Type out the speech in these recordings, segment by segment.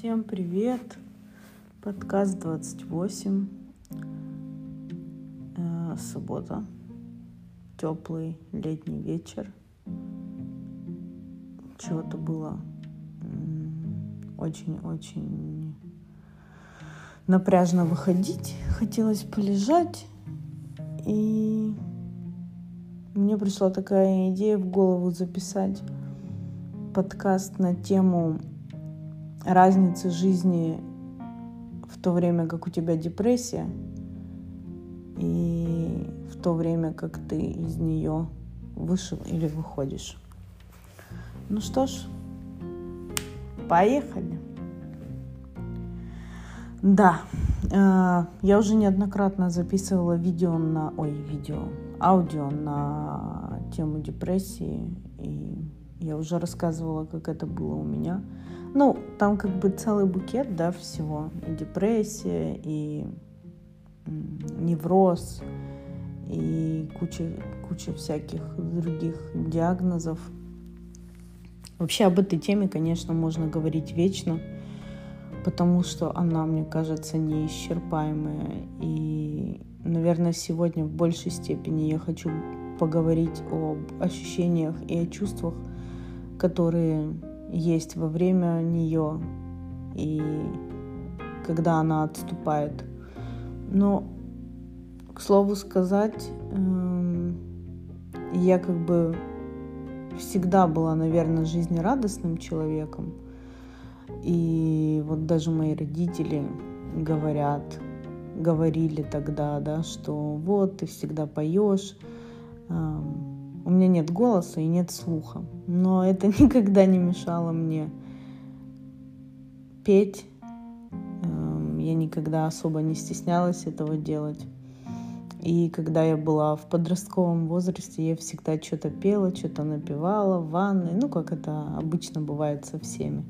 Всем привет! Подкаст 28. Э, суббота. Теплый летний вечер. Чего-то было очень-очень напряжно выходить. Хотелось полежать. И мне пришла такая идея в голову записать подкаст на тему разницы жизни в то время, как у тебя депрессия, и в то время, как ты из нее вышел или выходишь. Ну что ж, поехали. Да, э, я уже неоднократно записывала видео на, ой, видео, аудио на тему депрессии, и я уже рассказывала, как это было у меня. Ну, там как бы целый букет, да, всего. И депрессия, и невроз, и куча, куча всяких других диагнозов. Вообще об этой теме, конечно, можно говорить вечно, потому что она, мне кажется, неисчерпаемая. И, наверное, сегодня в большей степени я хочу поговорить об ощущениях и о чувствах, которые есть во время нее и когда она отступает. Но, к слову сказать, эм, я как бы всегда была, наверное, жизнерадостным человеком. И вот даже мои родители говорят, говорили тогда, да, что вот ты всегда поешь, эм, у меня нет голоса и нет слуха. Но это никогда не мешало мне петь. Эм, я никогда особо не стеснялась этого делать. И когда я была в подростковом возрасте, я всегда что-то пела, что-то напевала в ванной, ну, как это обычно бывает со всеми.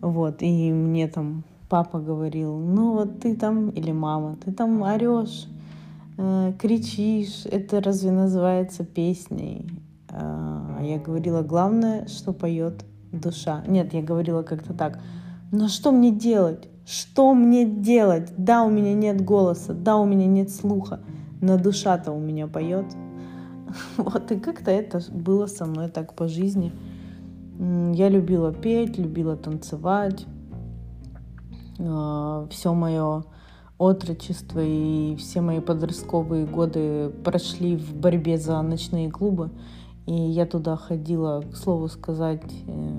Вот, и мне там папа говорил, ну вот ты там, или мама, ты там орешь, кричишь, это разве называется песней? А я говорила, главное, что поет душа. Нет, я говорила как-то так. Но что мне делать? Что мне делать? Да, у меня нет голоса, да, у меня нет слуха, но душа-то у меня поет. Вот, и как-то это было со мной так по жизни. Я любила петь, любила танцевать. А, Все мое отрочество и все мои подростковые годы прошли в борьбе за ночные клубы. И я туда ходила, к слову сказать, э,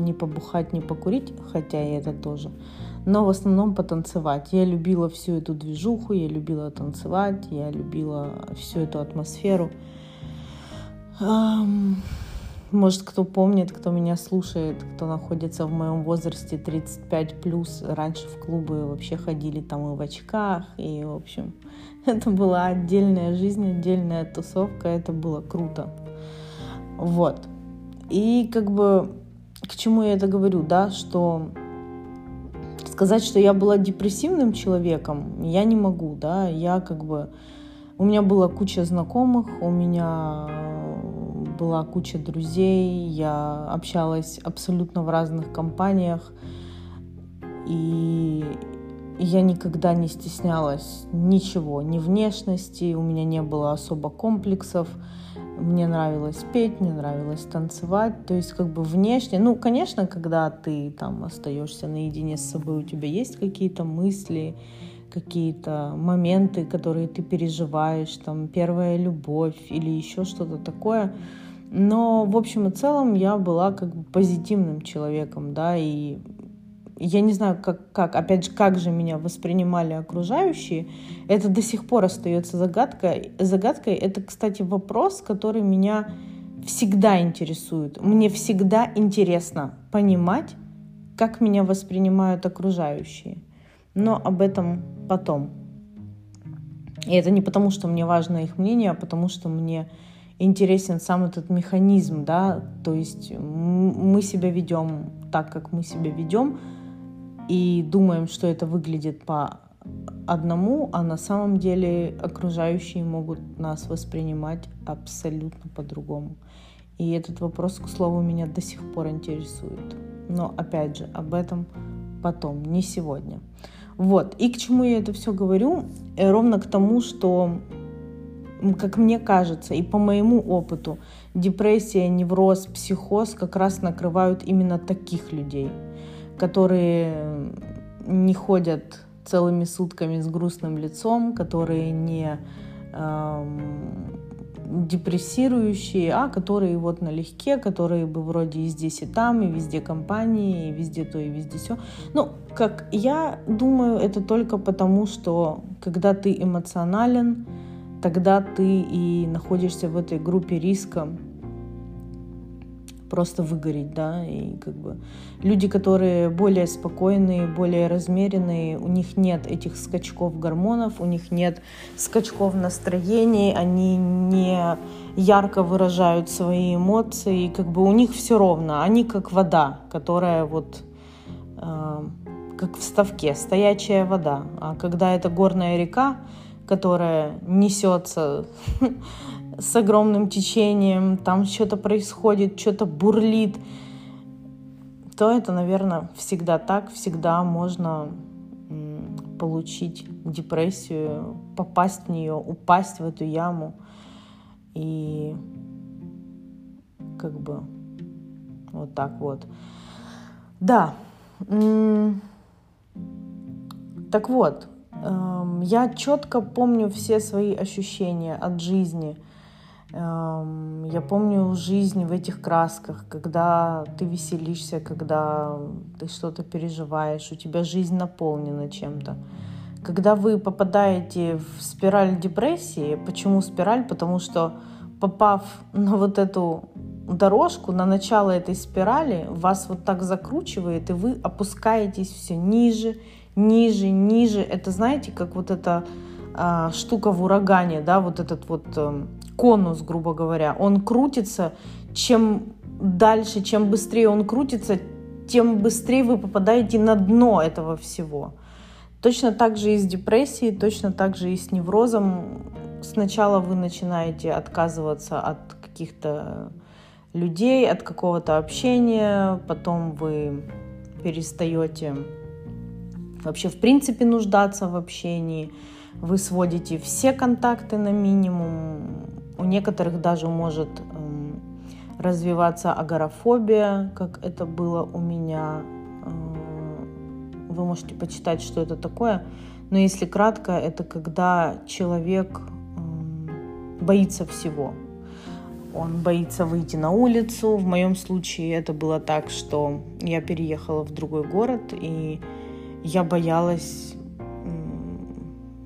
не побухать, не покурить, хотя и это тоже, но в основном потанцевать. Я любила всю эту движуху, я любила танцевать, я любила всю эту атмосферу. Может, кто помнит, кто меня слушает, кто находится в моем возрасте 35 плюс, раньше в клубы вообще ходили там и в очках, и, в общем, это была отдельная жизнь, отдельная тусовка, это было круто. Вот. И как бы к чему я это говорю, да, что сказать, что я была депрессивным человеком, я не могу, да, я как бы... У меня была куча знакомых, у меня была куча друзей, я общалась абсолютно в разных компаниях, и я никогда не стеснялась ничего, ни внешности, у меня не было особо комплексов, мне нравилось петь, мне нравилось танцевать, то есть как бы внешне, ну, конечно, когда ты там остаешься наедине с собой, у тебя есть какие-то мысли, какие-то моменты, которые ты переживаешь, там первая любовь или еще что-то такое, но, в общем и целом, я была как бы позитивным человеком, да, и я не знаю, как, как, опять же, как же меня воспринимали окружающие, это до сих пор остается загадкой. Загадкой это, кстати, вопрос, который меня всегда интересует. Мне всегда интересно понимать, как меня воспринимают окружающие. Но об этом потом. И это не потому, что мне важно их мнение, а потому что мне интересен сам этот механизм, да, то есть мы себя ведем так, как мы себя ведем, и думаем, что это выглядит по одному, а на самом деле окружающие могут нас воспринимать абсолютно по-другому. И этот вопрос, к слову, меня до сих пор интересует. Но опять же, об этом потом, не сегодня. Вот. И к чему я это все говорю? Э, ровно к тому, что, как мне кажется, и по моему опыту, депрессия, невроз, психоз как раз накрывают именно таких людей, которые не ходят целыми сутками с грустным лицом, которые не эм, депрессирующие, а которые вот налегке, которые бы вроде и здесь, и там, и везде компании, и везде то, и везде все. Ну, как я думаю, это только потому, что когда ты эмоционален, тогда ты и находишься в этой группе риска просто выгореть, да, и как бы люди, которые более спокойные, более размеренные, у них нет этих скачков гормонов, у них нет скачков настроений, они не ярко выражают свои эмоции, и как бы у них все ровно, они как вода, которая вот э, как в ставке, стоячая вода, а когда это горная река, которая несется с огромным течением, там что-то происходит, что-то бурлит, то это, наверное, всегда так, всегда можно получить депрессию, попасть в нее, упасть в эту яму и как бы вот так вот. Да. Так вот, я четко помню все свои ощущения от жизни – Эм, я помню жизнь в этих красках, когда ты веселишься, когда ты что-то переживаешь, у тебя жизнь наполнена чем-то. Когда вы попадаете в спираль депрессии, почему спираль? Потому что попав на вот эту дорожку, на начало этой спирали, вас вот так закручивает, и вы опускаетесь все ниже, ниже, ниже. Это знаете, как вот эта а, штука в урагане, да, вот этот вот э, конус, грубо говоря, он крутится, чем дальше, чем быстрее он крутится, тем быстрее вы попадаете на дно этого всего. Точно так же и с депрессией, точно так же и с неврозом. Сначала вы начинаете отказываться от каких-то людей, от какого-то общения, потом вы перестаете вообще в принципе нуждаться в общении, вы сводите все контакты на минимум, у некоторых даже может эм, развиваться агорафобия, как это было у меня. Э, вы можете почитать, что это такое. Но если кратко, это когда человек эм, боится всего. Он боится выйти на улицу. В моем случае это было так, что я переехала в другой город, и я боялась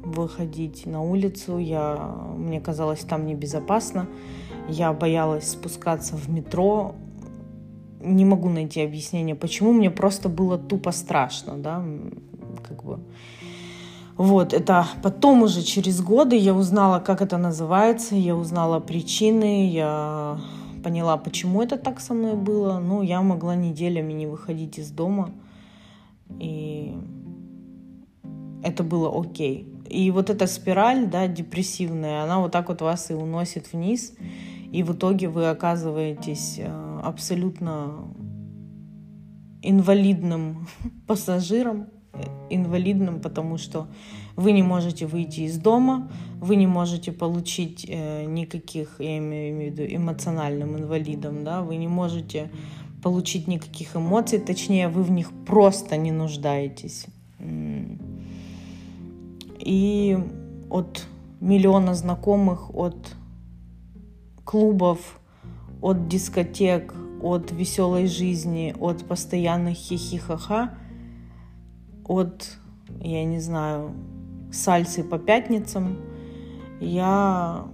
выходить на улицу. Я, мне казалось, там небезопасно. Я боялась спускаться в метро. Не могу найти объяснение, почему. Мне просто было тупо страшно, да, как бы. Вот, это потом уже через годы я узнала, как это называется, я узнала причины, я поняла, почему это так со мной было. Ну, я могла неделями не выходить из дома, и это было окей. И вот эта спираль, да, депрессивная, она вот так вот вас и уносит вниз. И в итоге вы оказываетесь э, абсолютно инвалидным пассажиром, инвалидным, потому что вы не можете выйти из дома, вы не можете получить э, никаких, я имею в виду эмоциональным инвалидом, да, вы не можете получить никаких эмоций, точнее, вы в них просто не нуждаетесь. И от миллиона знакомых, от клубов, от дискотек, от веселой жизни, от постоянных хихихаха, от, я не знаю, сальсы по пятницам, я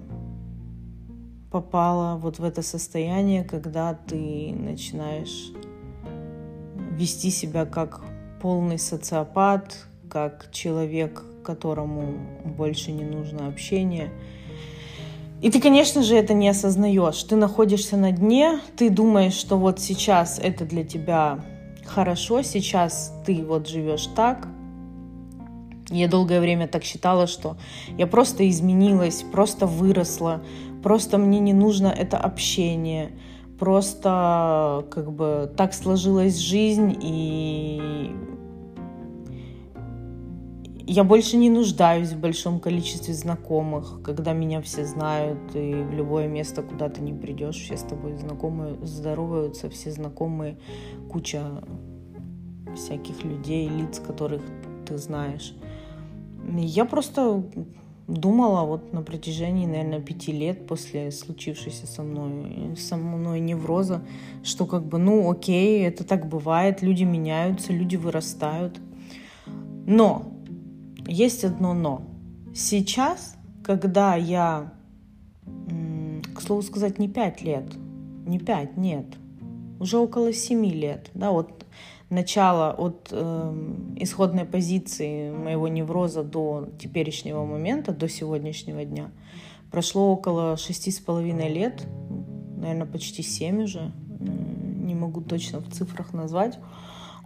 попала вот в это состояние, когда ты начинаешь вести себя как полный социопат, как человек, которому больше не нужно общение. И ты, конечно же, это не осознаешь. Ты находишься на дне, ты думаешь, что вот сейчас это для тебя хорошо, сейчас ты вот живешь так. Я долгое время так считала, что я просто изменилась, просто выросла, просто мне не нужно это общение, просто как бы так сложилась жизнь, и я больше не нуждаюсь в большом количестве знакомых, когда меня все знают, и в любое место, куда ты не придешь, все с тобой знакомые, здороваются, все знакомые, куча всяких людей, лиц, которых ты знаешь. Я просто думала вот на протяжении, наверное, пяти лет после случившейся со мной, со мной невроза, что как бы, ну, окей, это так бывает, люди меняются, люди вырастают. Но есть одно но. Сейчас, когда я, к слову сказать, не пять лет, не пять, нет, уже около семи лет, да, вот начала от э, исходной позиции моего невроза до теперешнего момента, до сегодняшнего дня, прошло около шести с половиной лет, наверное, почти семь уже, не могу точно в цифрах назвать.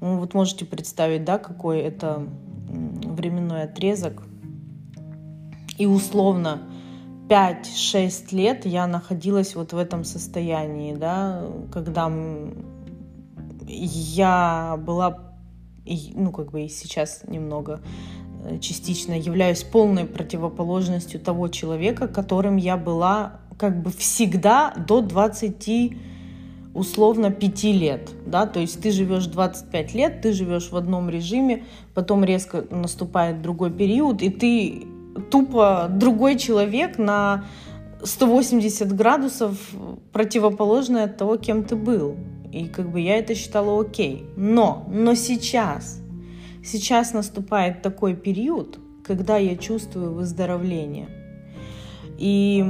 Вот можете представить, да, какой это временной отрезок. И условно 5-6 лет я находилась вот в этом состоянии, да, когда я была, ну, как бы и сейчас немного э, частично являюсь полной противоположностью того человека, которым я была как бы всегда до 20 условно 5 лет, да, то есть ты живешь 25 лет, ты живешь в одном режиме, потом резко наступает другой период, и ты тупо другой человек на 180 градусов противоположный от того, кем ты был. И как бы я это считала окей. Но, но сейчас, сейчас наступает такой период, когда я чувствую выздоровление. И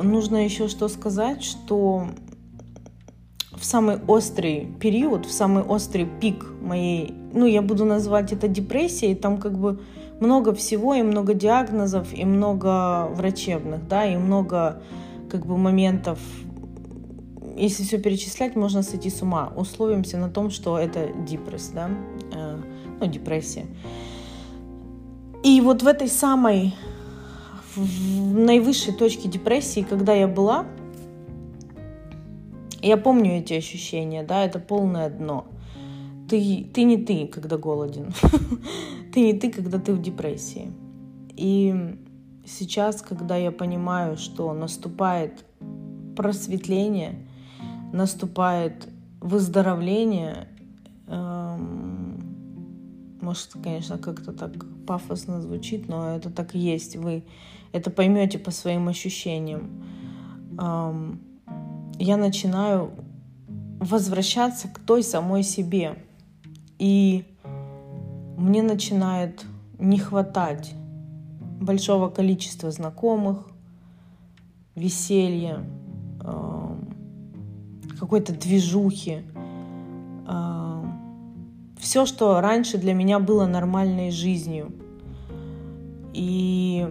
нужно еще что сказать, что в самый острый период, в самый острый пик моей, ну, я буду называть это депрессией, там как бы много всего, и много диагнозов, и много врачебных, да, и много как бы моментов если все перечислять, можно сойти с ума. Условимся на том, что это депресс, да, э, ну, депрессия. И вот в этой самой, в наивысшей точке депрессии, когда я была, я помню эти ощущения, да, это полное дно. Ты, ты не ты, когда голоден. ты не ты, когда ты в депрессии. И сейчас, когда я понимаю, что наступает просветление, наступает выздоровление, эм, может, конечно, как-то так пафосно звучит, но это так и есть. Вы это поймете по своим ощущениям. Эм, я начинаю возвращаться к той самой себе. И мне начинает не хватать большого количества знакомых, веселья, какой-то движухи. А, Все, что раньше для меня было нормальной жизнью. И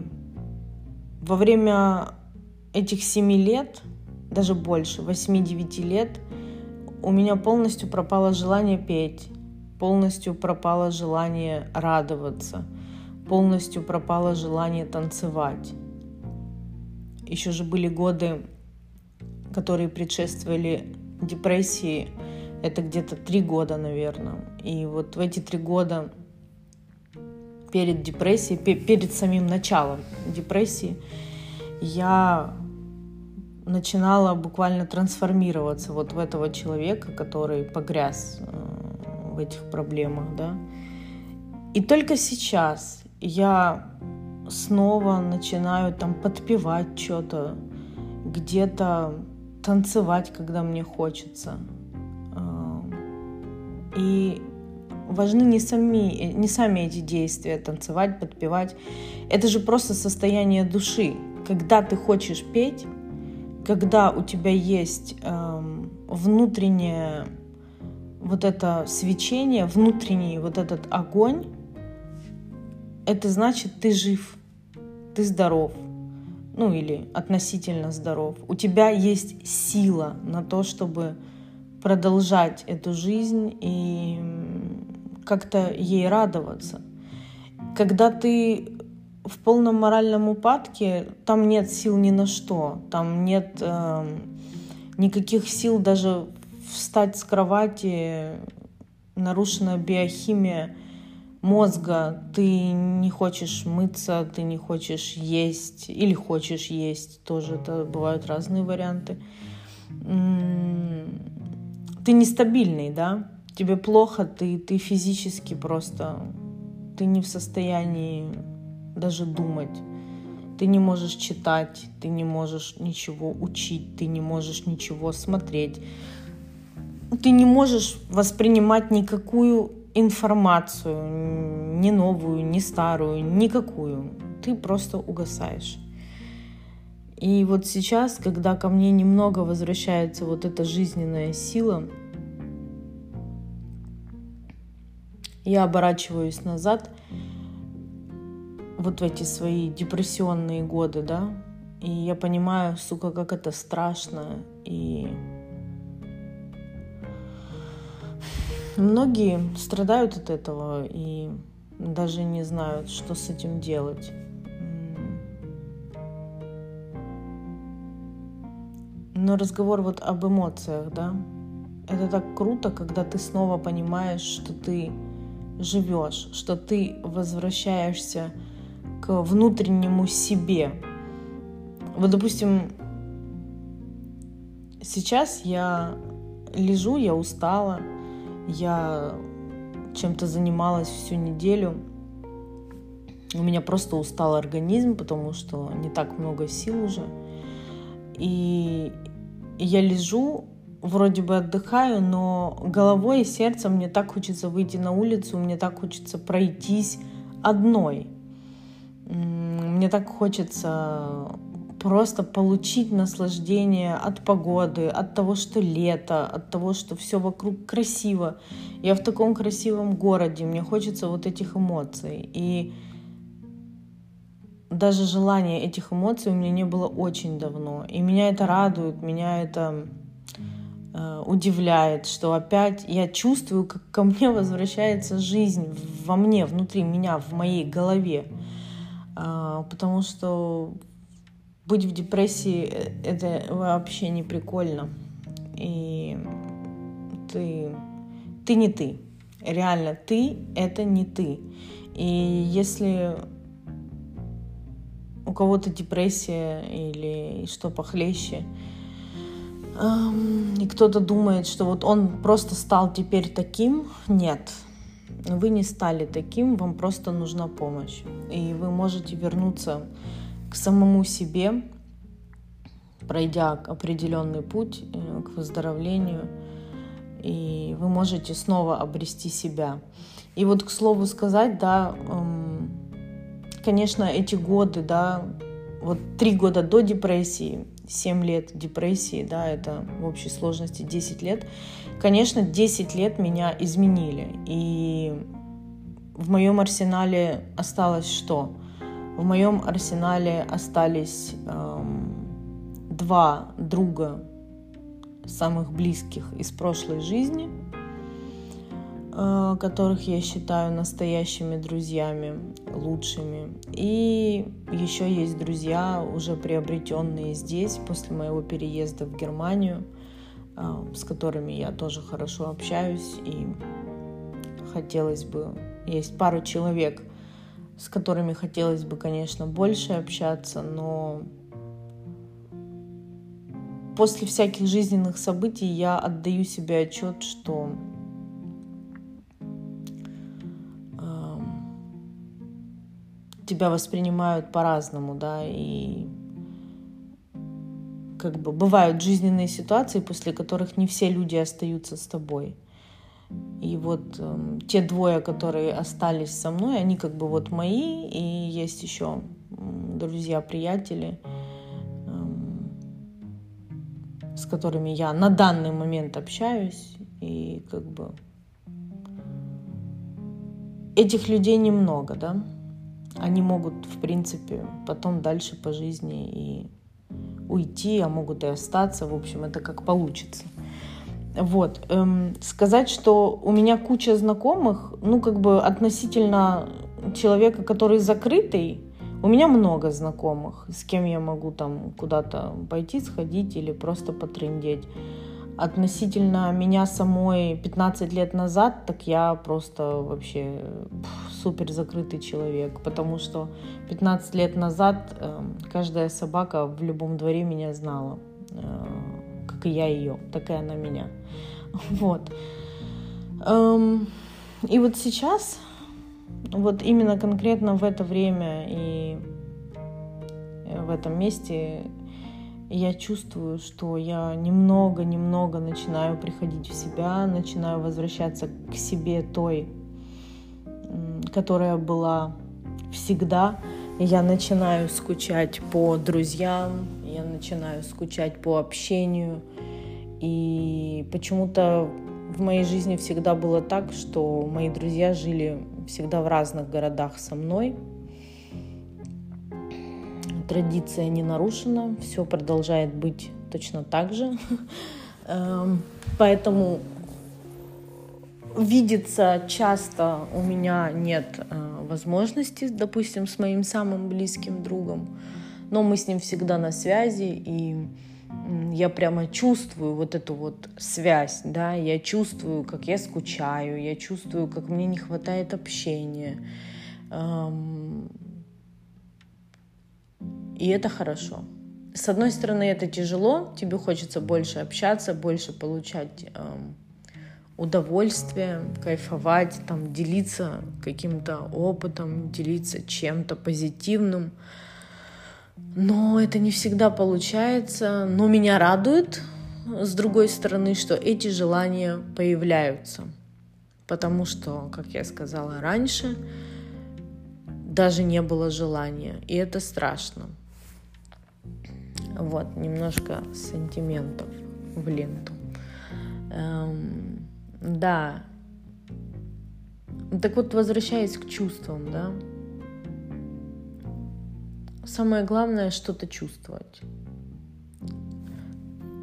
во время этих семи лет, даже больше, 8-9 лет, у меня полностью пропало желание петь, полностью пропало желание радоваться, полностью пропало желание танцевать. Еще же были годы, которые предшествовали депрессии это где-то три года, наверное. И вот в эти три года перед депрессией, перед самим началом депрессии, я начинала буквально трансформироваться вот в этого человека, который погряз э, в этих проблемах, да. И только сейчас я снова начинаю там подпевать что-то, где-то танцевать, когда мне хочется. И важны не сами, не сами эти действия, танцевать, подпевать. Это же просто состояние души. Когда ты хочешь петь, когда у тебя есть эм, внутреннее вот это свечение, внутренний вот этот огонь, это значит, ты жив, ты здоров, ну или относительно здоров, у тебя есть сила на то, чтобы продолжать эту жизнь и как-то ей радоваться. Когда ты в полном моральном упадке, там нет сил ни на что, там нет э, никаких сил даже встать с кровати, нарушена биохимия, мозга ты не хочешь мыться, ты не хочешь есть или хочешь есть, тоже это бывают разные варианты. Ты нестабильный, да? Тебе плохо, ты, ты физически просто, ты не в состоянии даже думать. Ты не можешь читать, ты не можешь ничего учить, ты не можешь ничего смотреть. Ты не можешь воспринимать никакую информацию, ни новую, ни старую, никакую. Ты просто угасаешь. И вот сейчас, когда ко мне немного возвращается вот эта жизненная сила, я оборачиваюсь назад вот в эти свои депрессионные годы, да, и я понимаю, сука, как это страшно, и Многие страдают от этого и даже не знают, что с этим делать. Но разговор вот об эмоциях, да, это так круто, когда ты снова понимаешь, что ты живешь, что ты возвращаешься к внутреннему себе. Вот, допустим, сейчас я лежу, я устала, я чем-то занималась всю неделю. У меня просто устал организм, потому что не так много сил уже. И я лежу, вроде бы отдыхаю, но головой и сердцем мне так хочется выйти на улицу, мне так хочется пройтись одной. Мне так хочется просто получить наслаждение от погоды, от того, что лето, от того, что все вокруг красиво. Я в таком красивом городе, мне хочется вот этих эмоций. И даже желания этих эмоций у меня не было очень давно. И меня это радует, меня это э, удивляет, что опять я чувствую, как ко мне возвращается жизнь во мне, внутри меня, в моей голове. Э, потому что быть в депрессии э, это вообще не прикольно. И ты, ты не ты. Реально, ты это не ты. И если у кого-то депрессия или что похлеще, и кто-то думает, что вот он просто стал теперь таким, нет. Вы не стали таким, вам просто нужна помощь. И вы можете вернуться к самому себе, пройдя определенный путь э, к выздоровлению, и вы можете снова обрести себя. И вот, к слову сказать, да, эм, конечно, эти годы, да, вот три года до депрессии, 7 лет депрессии, да, это в общей сложности 10 лет. Конечно, 10 лет меня изменили. И в моем арсенале осталось что? В моем арсенале остались эм, два друга самых близких из прошлой жизни, э, которых я считаю настоящими друзьями, лучшими. И еще есть друзья, уже приобретенные здесь после моего переезда в Германию, э, с которыми я тоже хорошо общаюсь. И хотелось бы... Есть пару человек, с которыми хотелось бы, конечно, больше общаться, но после всяких жизненных событий я отдаю себе отчет, что э, тебя воспринимают по-разному, да, и как бы бывают жизненные ситуации, после которых не все люди остаются с тобой. И вот э, те двое, которые остались со мной, они как бы вот мои, и есть еще друзья, приятели, э, с которыми я на данный момент общаюсь, и как бы этих людей немного, да. Они могут, в принципе, потом дальше по жизни и уйти, а могут и остаться. В общем, это как получится. Вот. Эм, сказать, что у меня куча знакомых, ну, как бы относительно человека, который закрытый, у меня много знакомых, с кем я могу там куда-то пойти, сходить или просто потрендеть. Относительно меня самой 15 лет назад, так я просто вообще супер закрытый человек, потому что 15 лет назад э, каждая собака в любом дворе меня знала, э, как и я ее, так и она меня. Вот. Эм, и вот сейчас, вот именно конкретно в это время и в этом месте я чувствую, что я немного-немного начинаю приходить в себя, начинаю возвращаться к себе той, которая была всегда. Я начинаю скучать по друзьям, я начинаю скучать по общению. И почему-то в моей жизни всегда было так, что мои друзья жили всегда в разных городах со мной – традиция не нарушена, все продолжает быть точно так же. Эм, поэтому видеться часто у меня нет э, возможности, допустим, с моим самым близким другом, но мы с ним всегда на связи, и я прямо чувствую вот эту вот связь, да, я чувствую, как я скучаю, я чувствую, как мне не хватает общения, и это хорошо. С одной стороны, это тяжело, тебе хочется больше общаться, больше получать удовольствие, кайфовать, там, делиться каким-то опытом, делиться чем-то позитивным. Но это не всегда получается. Но меня радует, с другой стороны, что эти желания появляются. Потому что, как я сказала раньше, даже не было желания. И это страшно. Вот, немножко сантиментов в ленту. Эм, да. Так вот, возвращаясь к чувствам, да. Самое главное что-то чувствовать.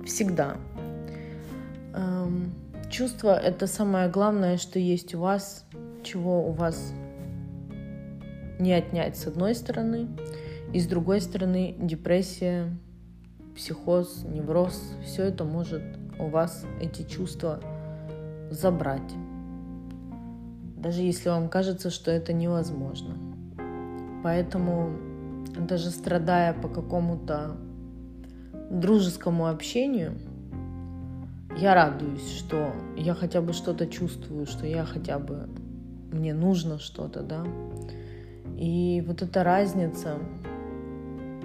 Всегда. Эм, чувство — это самое главное, что есть у вас, чего у вас не отнять с одной стороны, и с другой стороны депрессия психоз, невроз, все это может у вас эти чувства забрать. Даже если вам кажется, что это невозможно. Поэтому даже страдая по какому-то дружескому общению, я радуюсь, что я хотя бы что-то чувствую, что я хотя бы мне нужно что-то, да. И вот эта разница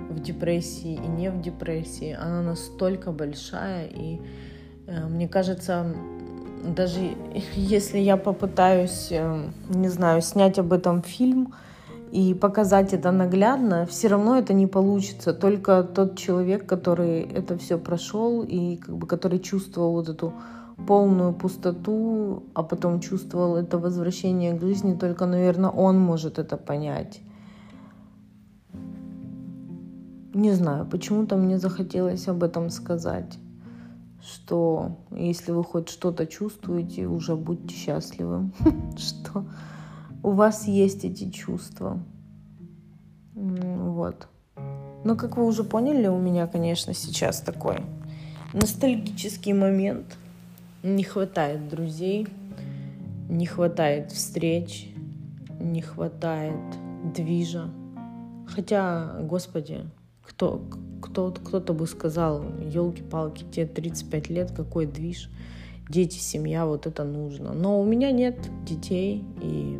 в депрессии и не в депрессии, она настолько большая, и э, мне кажется, даже если я попытаюсь, э, не знаю, снять об этом фильм и показать это наглядно, все равно это не получится. Только тот человек, который это все прошел и как бы который чувствовал вот эту полную пустоту, а потом чувствовал это возвращение к жизни, только, наверное, он может это понять. Не знаю, почему-то мне захотелось об этом сказать, что если вы хоть что-то чувствуете, уже будьте счастливы, что у вас есть эти чувства. Вот. Но, как вы уже поняли, у меня, конечно, сейчас такой ностальгический момент. Не хватает друзей, не хватает встреч, не хватает движа. Хотя, господи, кто, кто, кто-то бы сказал, елки-палки, тебе 35 лет, какой движ, дети, семья, вот это нужно. Но у меня нет детей, и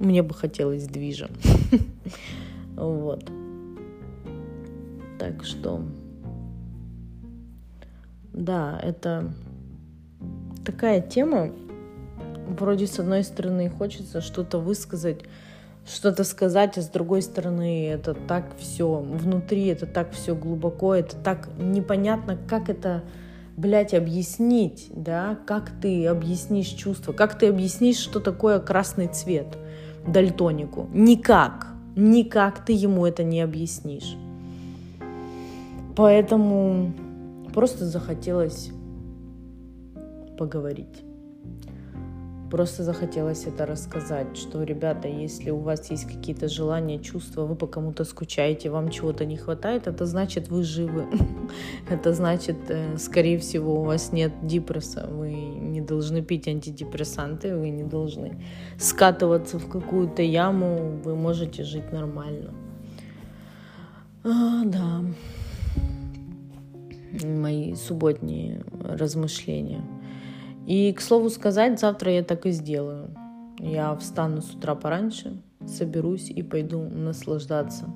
мне бы хотелось движа. Вот. Так что, да, это такая тема. Вроде с одной стороны хочется что-то высказать, что-то сказать, а с другой стороны это так все внутри, это так все глубоко, это так непонятно, как это, блядь, объяснить, да, как ты объяснишь чувство, как ты объяснишь, что такое красный цвет дальтонику. Никак, никак ты ему это не объяснишь. Поэтому просто захотелось поговорить. Просто захотелось это рассказать, что, ребята, если у вас есть какие-то желания, чувства, вы по кому-то скучаете, вам чего-то не хватает, это значит, вы живы. Это значит, э, скорее всего, у вас нет депресса, вы не должны пить антидепрессанты, вы не должны скатываться в какую-то яму, вы можете жить нормально. А, да. Мои субботние размышления. И, к слову сказать, завтра я так и сделаю. Я встану с утра пораньше, соберусь и пойду наслаждаться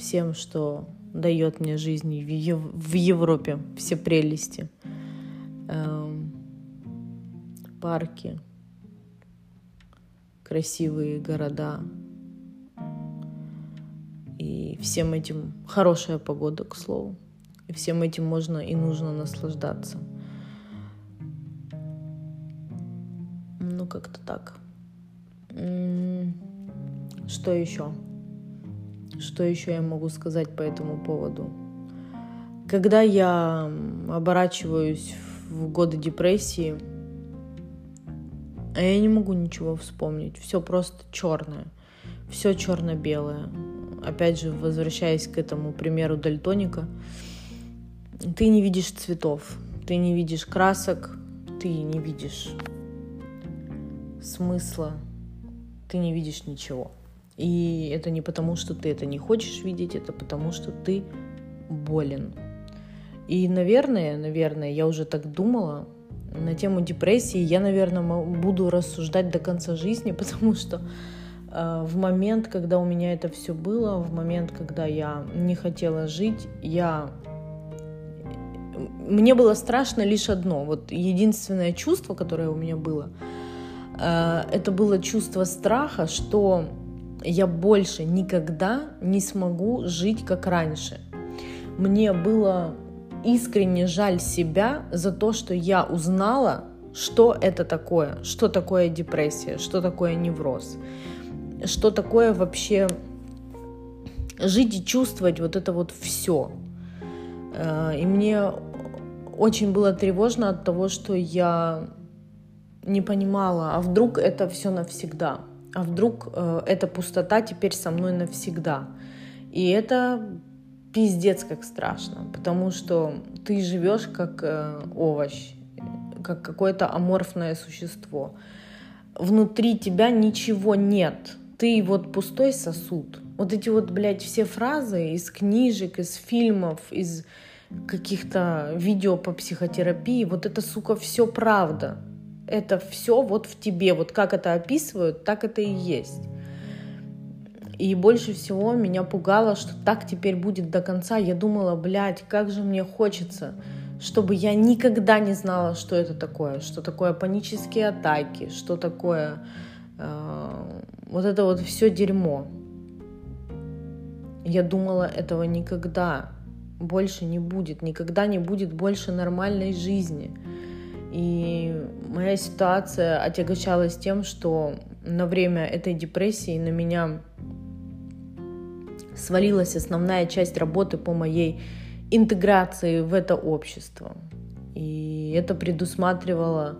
всем, что дает мне жизнь в Европе, все прелести. Эм, парки, красивые города. И всем этим хорошая погода, к слову. И всем этим можно и нужно наслаждаться. Как-то так. Что еще? Что еще я могу сказать по этому поводу? Когда я оборачиваюсь в годы депрессии, а я не могу ничего вспомнить. Все просто черное. Все черно-белое. Опять же, возвращаясь к этому примеру дальтоника, ты не видишь цветов, ты не видишь красок, ты не видишь смысла, ты не видишь ничего. И это не потому, что ты это не хочешь видеть, это потому, что ты болен. И, наверное, наверное, я уже так думала на тему депрессии, я, наверное, буду рассуждать до конца жизни, потому что э, в момент, когда у меня это все было, в момент, когда я не хотела жить, я мне было страшно лишь одно. Вот единственное чувство, которое у меня было, это было чувство страха, что я больше никогда не смогу жить как раньше. Мне было искренне жаль себя за то, что я узнала, что это такое, что такое депрессия, что такое невроз, что такое вообще жить и чувствовать вот это вот все. Э, и мне очень было тревожно от того, что я не понимала, а вдруг это все навсегда, а вдруг э, эта пустота теперь со мной навсегда. И это пиздец как страшно, потому что ты живешь как э, овощ, как какое-то аморфное существо. Внутри тебя ничего нет. Ты вот пустой сосуд. Вот эти вот, блядь, все фразы из книжек, из фильмов, из каких-то видео по психотерапии, вот это, сука, все правда это все вот в тебе. Вот как это описывают, так это и есть. И больше всего меня пугало, что так теперь будет до конца. Я думала, блядь, как же мне хочется, чтобы я никогда не знала, что это такое, что такое панические атаки, что такое э, вот это вот все дерьмо. Я думала, этого никогда больше не будет, никогда не будет больше нормальной жизни. И моя ситуация отягощалась тем, что на время этой депрессии на меня свалилась основная часть работы по моей интеграции в это общество. И это предусматривало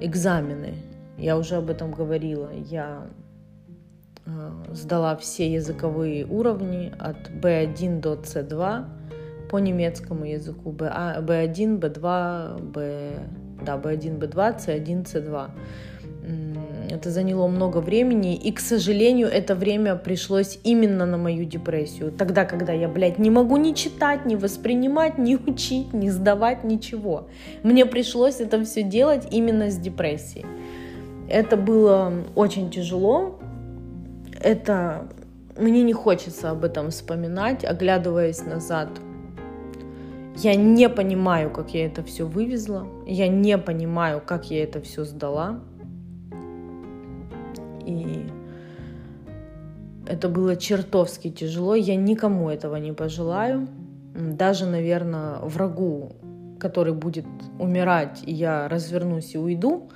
экзамены. Я уже об этом говорила. Я э, сдала все языковые уровни от B1 до C2 по немецкому языку B1, B2, B, да, B1, B2, C1, C2. Это заняло много времени, и, к сожалению, это время пришлось именно на мою депрессию. Тогда, когда я, блядь, не могу ни читать, ни воспринимать, ни учить, ни сдавать, ничего. Мне пришлось это все делать именно с депрессией. Это было очень тяжело. Это мне не хочется об этом вспоминать, оглядываясь назад – я не понимаю, как я это все вывезла. Я не понимаю, как я это все сдала. И это было чертовски тяжело. Я никому этого не пожелаю. Даже, наверное, врагу, который будет умирать, и я развернусь и уйду,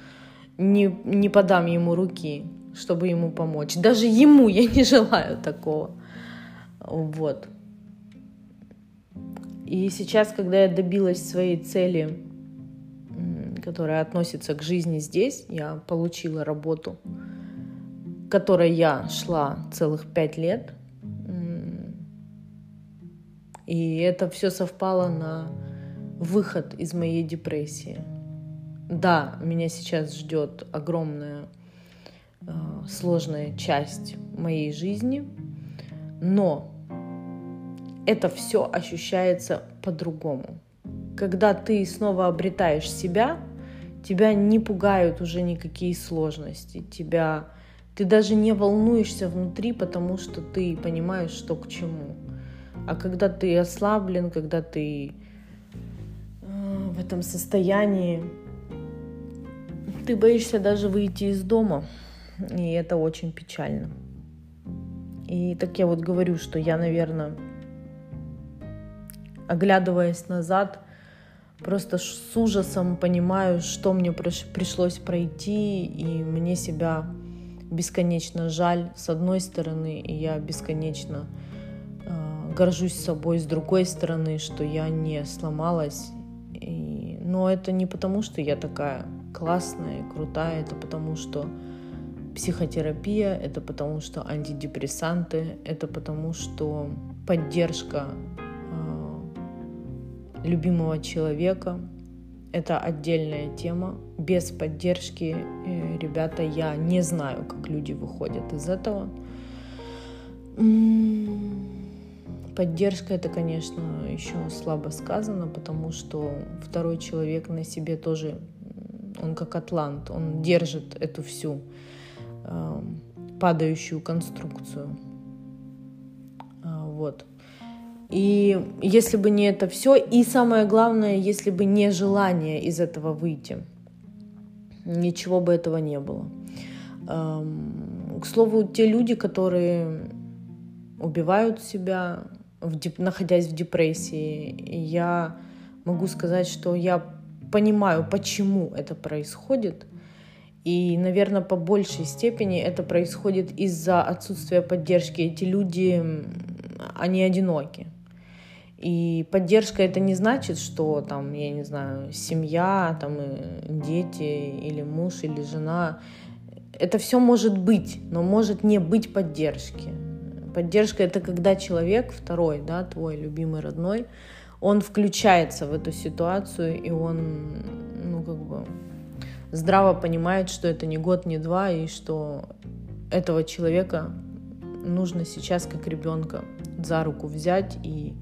не, не подам ему руки, чтобы ему помочь. Даже ему я не желаю такого. Вот. И сейчас, когда я добилась своей цели, которая относится к жизни здесь. Я получила работу, которой я шла целых пять лет. И это все совпало на выход из моей депрессии. Да, меня сейчас ждет огромная э, сложная часть моей жизни, но это все ощущается по-другому. Когда ты снова обретаешь себя, тебя не пугают уже никакие сложности, тебя ты даже не волнуешься внутри, потому что ты понимаешь, что к чему. А когда ты ослаблен, когда ты э, в этом состоянии, ты боишься даже выйти из дома. И это очень печально. И так я вот говорю, что я, наверное, оглядываясь назад, просто с ужасом понимаю, что мне пришлось пройти, и мне себя бесконечно жаль с одной стороны, и я бесконечно э, горжусь собой с другой стороны, что я не сломалась. И... Но это не потому, что я такая классная и крутая, это потому, что психотерапия, это потому, что антидепрессанты, это потому, что поддержка любимого человека. Это отдельная тема. Без поддержки, э, ребята, я не знаю, как люди выходят из этого. Поддержка это, конечно, еще слабо сказано, потому что второй человек на себе тоже, он как атлант, он держит эту всю э, падающую конструкцию. А, вот. И если бы не это все, и самое главное, если бы не желание из этого выйти, ничего бы этого не было. К слову, те люди, которые убивают себя, находясь в депрессии, я могу сказать, что я понимаю, почему это происходит. И, наверное, по большей степени это происходит из-за отсутствия поддержки. Эти люди, они одиноки. И поддержка это не значит, что там, я не знаю, семья, там, дети или муж или жена. Это все может быть, но может не быть поддержки. Поддержка это когда человек второй, да, твой любимый родной, он включается в эту ситуацию, и он, ну, как бы, здраво понимает, что это не год, не два, и что этого человека нужно сейчас как ребенка за руку взять и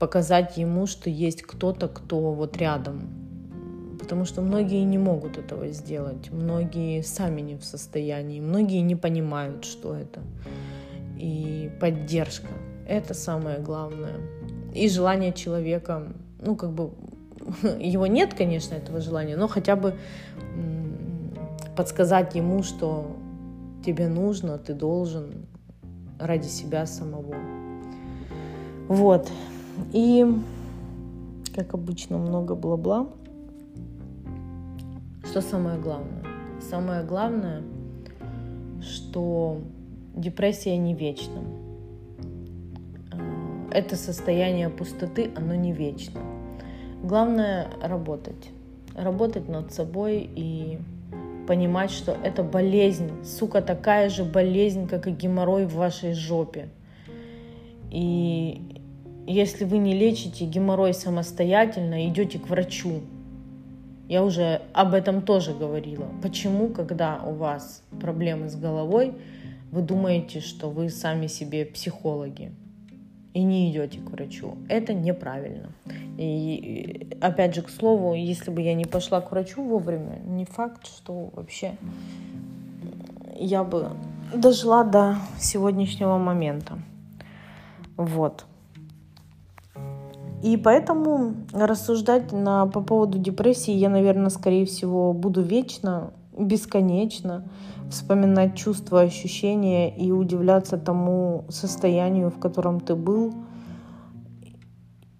показать ему, что есть кто-то, кто вот рядом. Потому что многие не могут этого сделать, многие сами не в состоянии, многие не понимают, что это. И поддержка — это самое главное. И желание человека, ну как бы его нет, конечно, этого желания, но хотя бы подсказать ему, что тебе нужно, ты должен ради себя самого. Вот. И, как обычно, много бла-бла. Что самое главное? Самое главное, что депрессия не вечна. Э, это состояние пустоты, оно не вечно. Главное работать. Работать над собой и понимать, что это болезнь, сука, такая же болезнь, как и геморрой в вашей жопе. И если вы не лечите геморрой самостоятельно, идете к врачу. Я уже об этом тоже говорила. Почему, когда у вас проблемы с головой, вы думаете, что вы сами себе психологи и не идете к врачу? Это неправильно. И опять же, к слову, если бы я не пошла к врачу вовремя, не факт, что вообще я бы дожила до сегодняшнего момента. Вот. И поэтому рассуждать на, по поводу депрессии я, наверное, скорее всего, буду вечно, бесконечно вспоминать чувства, ощущения и удивляться тому состоянию, в котором ты был,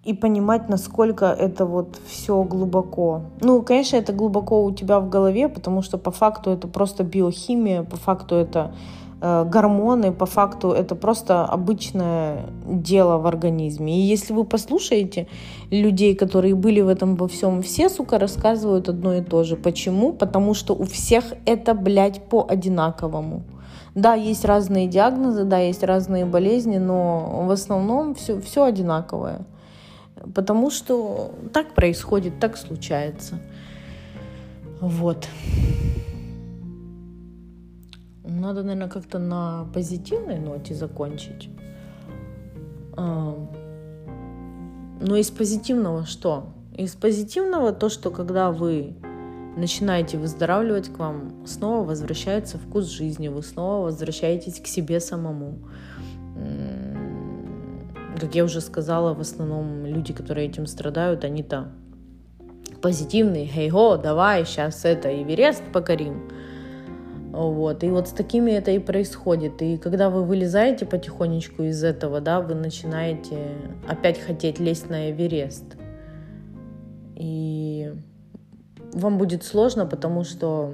и понимать, насколько это вот все глубоко. Ну, конечно, это глубоко у тебя в голове, потому что по факту это просто биохимия, по факту это гормоны, по факту, это просто обычное дело в организме. И если вы послушаете людей, которые были в этом во всем, все, сука, рассказывают одно и то же. Почему? Потому что у всех это, блядь, по одинаковому. Да, есть разные диагнозы, да, есть разные болезни, но в основном все, все одинаковое. Потому что так происходит, так случается. Вот. Надо, наверное, как-то на позитивной ноте закончить. А, но из позитивного что? Из позитивного то, что когда вы начинаете выздоравливать, к вам снова возвращается вкус жизни, вы снова возвращаетесь к себе самому. Как я уже сказала, в основном люди, которые этим страдают, они-то позитивные. Хей-го, давай, сейчас это, Эверест покорим. Вот. И вот с такими это и происходит. И когда вы вылезаете потихонечку из этого, да, вы начинаете опять хотеть лезть на Эверест. И вам будет сложно, потому что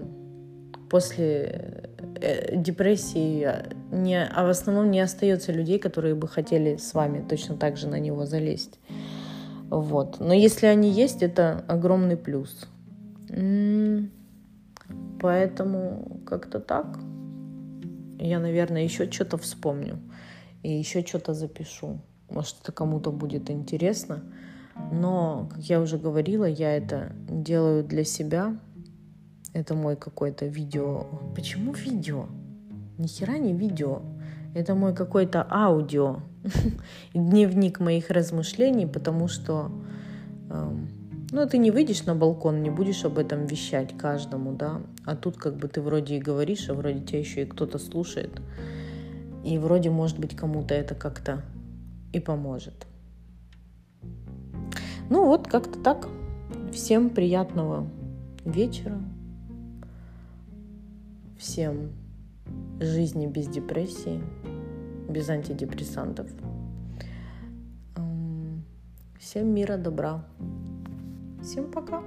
после э, депрессии не, а в основном не остается людей, которые бы хотели с вами точно так же на него залезть. Вот. Но если они есть, это огромный плюс. Поэтому как-то так. Я, наверное, еще что-то вспомню и еще что-то запишу. Может, это кому-то будет интересно. Но, как я уже говорила, я это делаю для себя. Это мой какой-то видео. Почему видео? Ни хера не видео. Это мой какой-то аудио. Дневник моих размышлений, потому что эм, ну, ты не выйдешь на балкон, не будешь об этом вещать каждому, да. А тут как бы ты вроде и говоришь, а вроде тебя еще и кто-то слушает. И вроде, может быть, кому-то это как-то и поможет. Ну вот, как-то так. Всем приятного вечера. Всем жизни без депрессии, без антидепрессантов. Всем мира, добра. Всем пока.